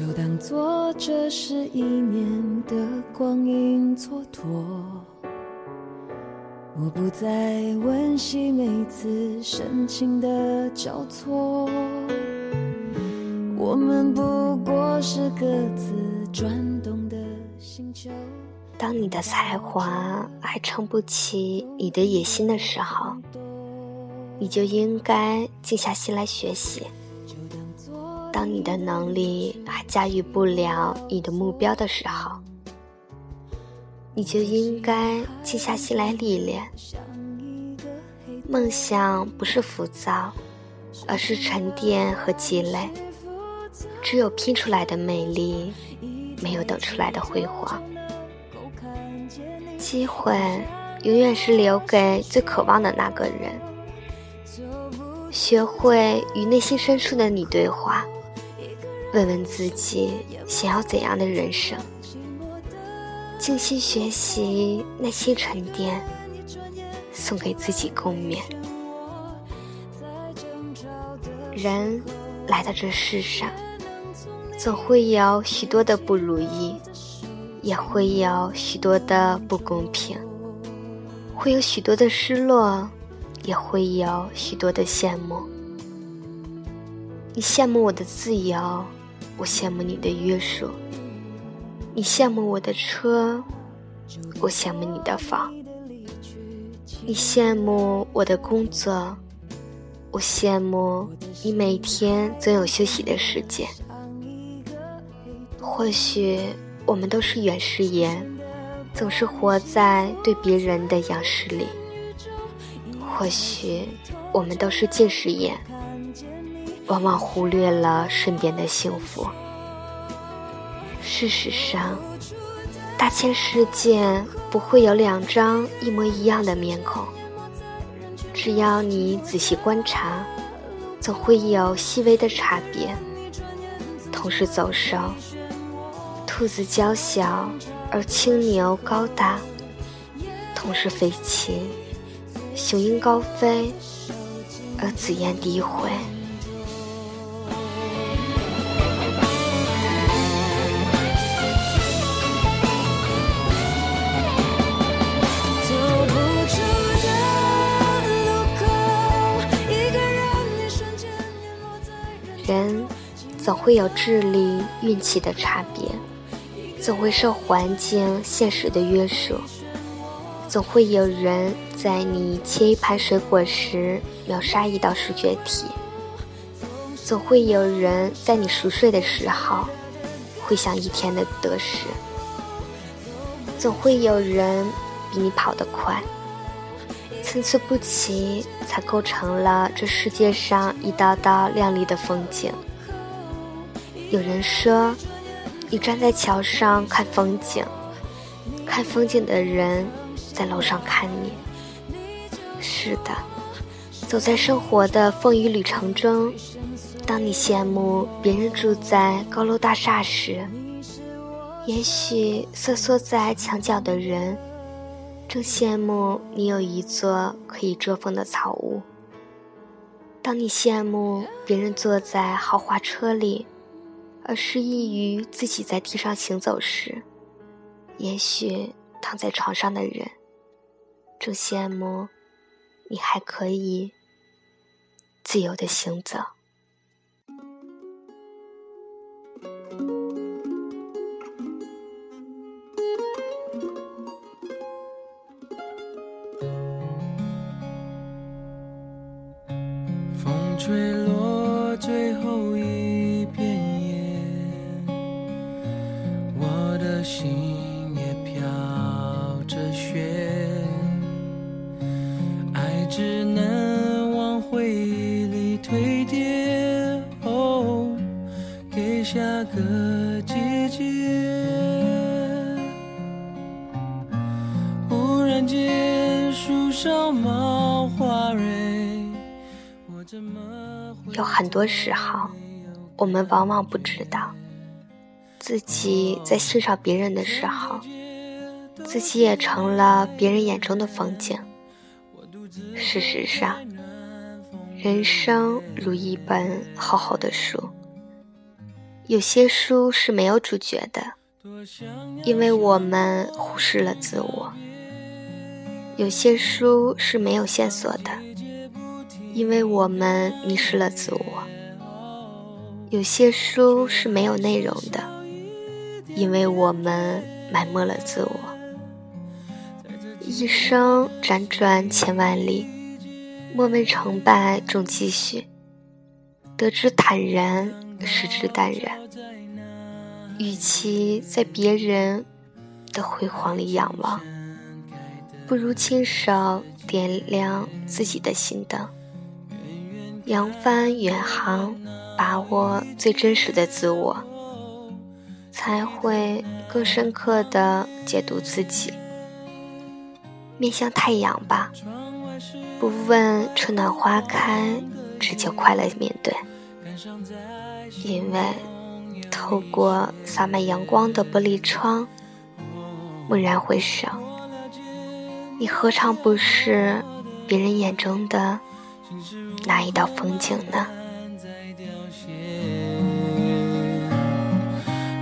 就当做这是一年的光阴蹉跎。我不再温习每次深情的交错，我们不过是各自转动的星球。当你的才华还撑不起你的野心的时候，你就应该静下心来学习；当你的能力还驾驭不了你的目标的时候，你就应该静下心来历练。梦想不是浮躁，而是沉淀和积累。只有拼出来的美丽，没有等出来的辉煌。机会永远是留给最渴望的那个人。学会与内心深处的你对话，问问自己想要怎样的人生。静心学习，耐心沉淀，送给自己共勉。人来到这世上，总会有许多的不如意。也会有许多的不公平，会有许多的失落，也会有许多的羡慕。你羡慕我的自由，我羡慕你的约束；你羡慕我的车，我羡慕你的房；你羡慕我的工作，我羡慕你每天总有休息的时间。或许。我们都是远视眼，总是活在对别人的仰视里。或许我们都是近视眼，往往忽略了身边的幸福。事实上，大千世界不会有两张一模一样的面孔。只要你仔细观察，总会有细微的差别。同时走手。兔子娇小，而青牛高大；同是飞禽，雄鹰高飞，而紫燕低回。人总会有智力、运气的差别。总会受环境、现实的约束，总会有人在你切一盘水果时秒杀一道数学题，总会有人在你熟睡的时候回想一天的得失，总会有人比你跑得快，参差不齐才构成了这世界上一道道亮丽的风景。有人说。你站在桥上看风景，看风景的人在楼上看你。是的，走在生活的风雨旅程中，当你羡慕别人住在高楼大厦时，也许瑟缩在墙角的人正羡慕你有一座可以遮风的草屋。当你羡慕别人坐在豪华车里。而失意于自己在地上行走时，也许躺在床上的人正羡慕你还可以自由的行走。风吹落最后一片叶，我的。心也飘着雪，爱只能往回忆里堆叠，哦，给下个季节。忽然间树梢冒，有很多时候，我们往往不知道。自己在欣赏别人的时候，自己也成了别人眼中的风景。事实上，人生如一本厚厚的书，有些书是没有主角的，因为我们忽视了自我；有些书是没有线索的，因为我们迷失了自我；有些书是没有内容的，因为我们埋没了自我。一生辗转千万里，莫问成败终继续，得之坦然。失之淡然，与其在别人的辉煌里仰望，不如亲手点亮自己的心灯，扬帆远航，把握最真实的自我，才会更深刻的解读自己。面向太阳吧，不问春暖花开，只求快乐面对。因为透过洒满阳光的玻璃窗，蓦然回首，你何尝不是别人眼中的那一道风景呢？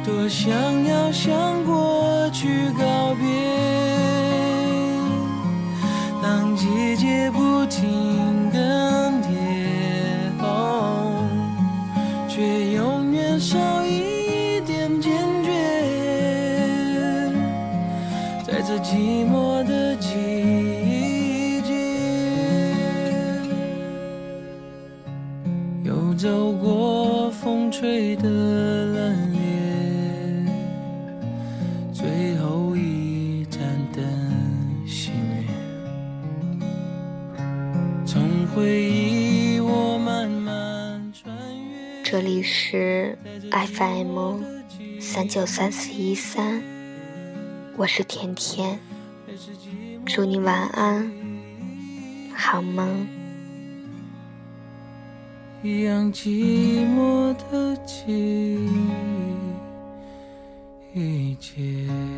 多想要向过去告别，当季节不停更迭。却永远少一点坚决，在这寂寞是 FM 三九三四一三，我是甜甜，祝你晚安，好梦。一样寂寞的季节。